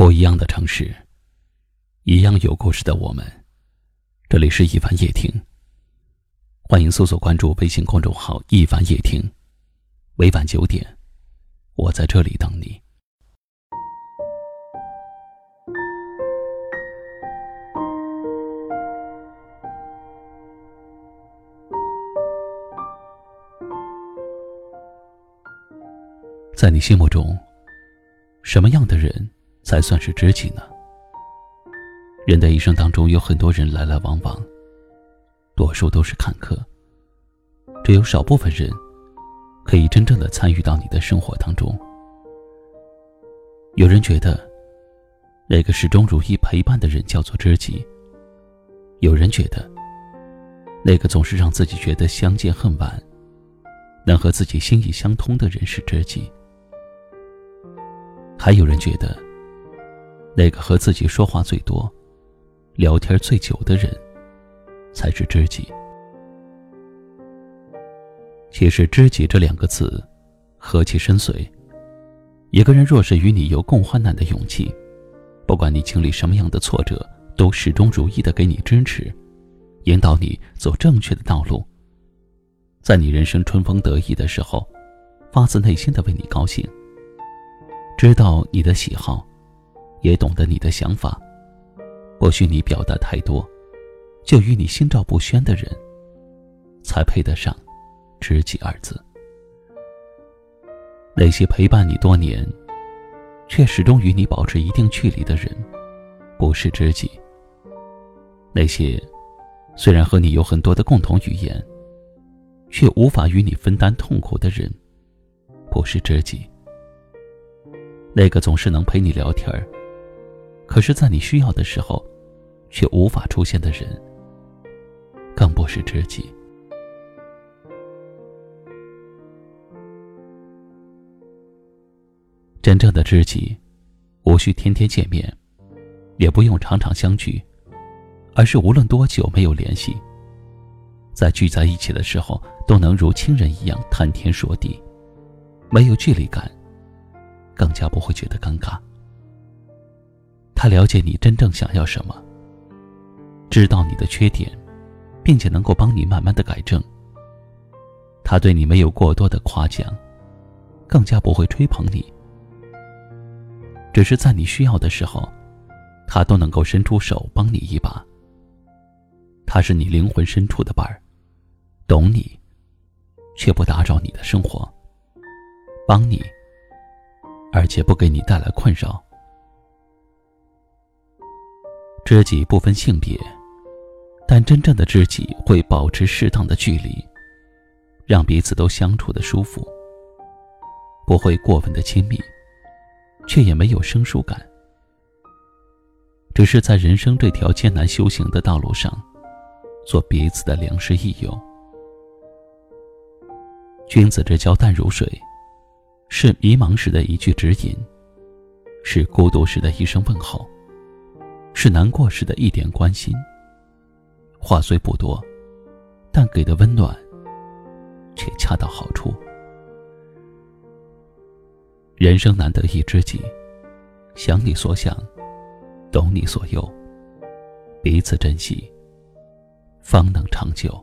不一样的城市，一样有故事的我们。这里是一凡夜听，欢迎搜索关注微信公众号“一凡夜听”。每晚九点，我在这里等你。在你心目中，什么样的人？才算是知己呢。人的一生当中有很多人来来往往，多数都是坎坷。只有少部分人，可以真正的参与到你的生活当中。有人觉得，那个始终如一陪伴的人叫做知己；有人觉得，那个总是让自己觉得相见恨晚，能和自己心意相通的人是知己；还有人觉得。那个和自己说话最多、聊天最久的人，才是知己。其实“知己”这两个字，何其深邃。一个人若是与你有共患难的勇气，不管你经历什么样的挫折，都始终如一的给你支持，引导你走正确的道路。在你人生春风得意的时候，发自内心的为你高兴，知道你的喜好。也懂得你的想法，不需你表达太多，就与你心照不宣的人，才配得上“知己”二字。那些陪伴你多年，却始终与你保持一定距离的人，不是知己。那些虽然和你有很多的共同语言，却无法与你分担痛苦的人，不是知己。那个总是能陪你聊天儿。可是，在你需要的时候，却无法出现的人，更不是知己。真正的知己，无需天天见面，也不用常常相聚，而是无论多久没有联系，在聚在一起的时候，都能如亲人一样谈天说地，没有距离感，更加不会觉得尴尬。他了解你真正想要什么，知道你的缺点，并且能够帮你慢慢的改正。他对你没有过多的夸奖，更加不会吹捧你。只是在你需要的时候，他都能够伸出手帮你一把。他是你灵魂深处的伴儿，懂你，却不打扰你的生活，帮你，而且不给你带来困扰。知己不分性别，但真正的知己会保持适当的距离，让彼此都相处的舒服。不会过分的亲密，却也没有生疏感。只是在人生这条艰难修行的道路上，做彼此的良师益友。君子之交淡如水，是迷茫时的一句指引，是孤独时的一声问候。是难过时的一点关心。话虽不多，但给的温暖却恰到好处。人生难得一知己，想你所想，懂你所忧，彼此珍惜，方能长久。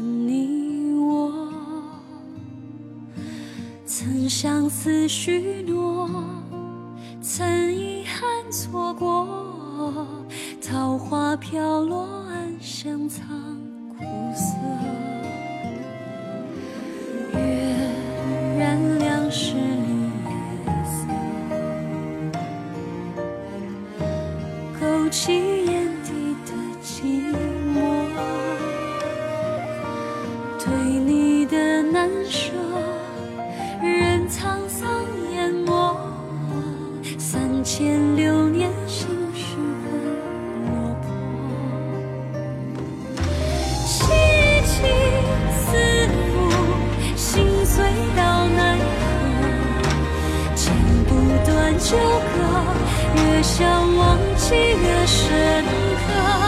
你我，曾相思许诺，曾遗憾错过，桃花飘落，暗香藏苦涩。月染两世夜色，勾起。越想忘记越深刻。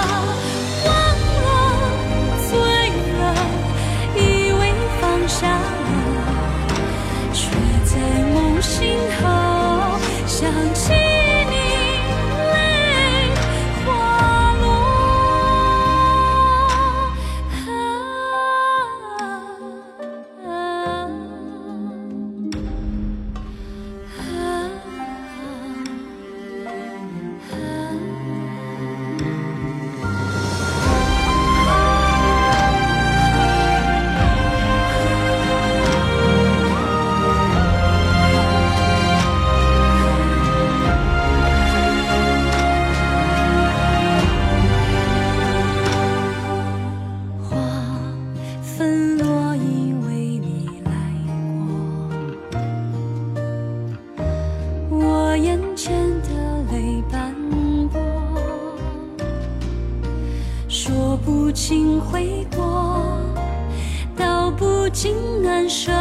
舍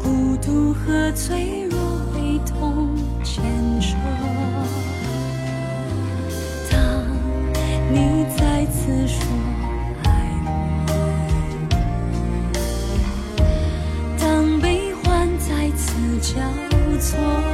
孤独和脆弱被痛牵扯当你再次说爱我当悲欢再次交错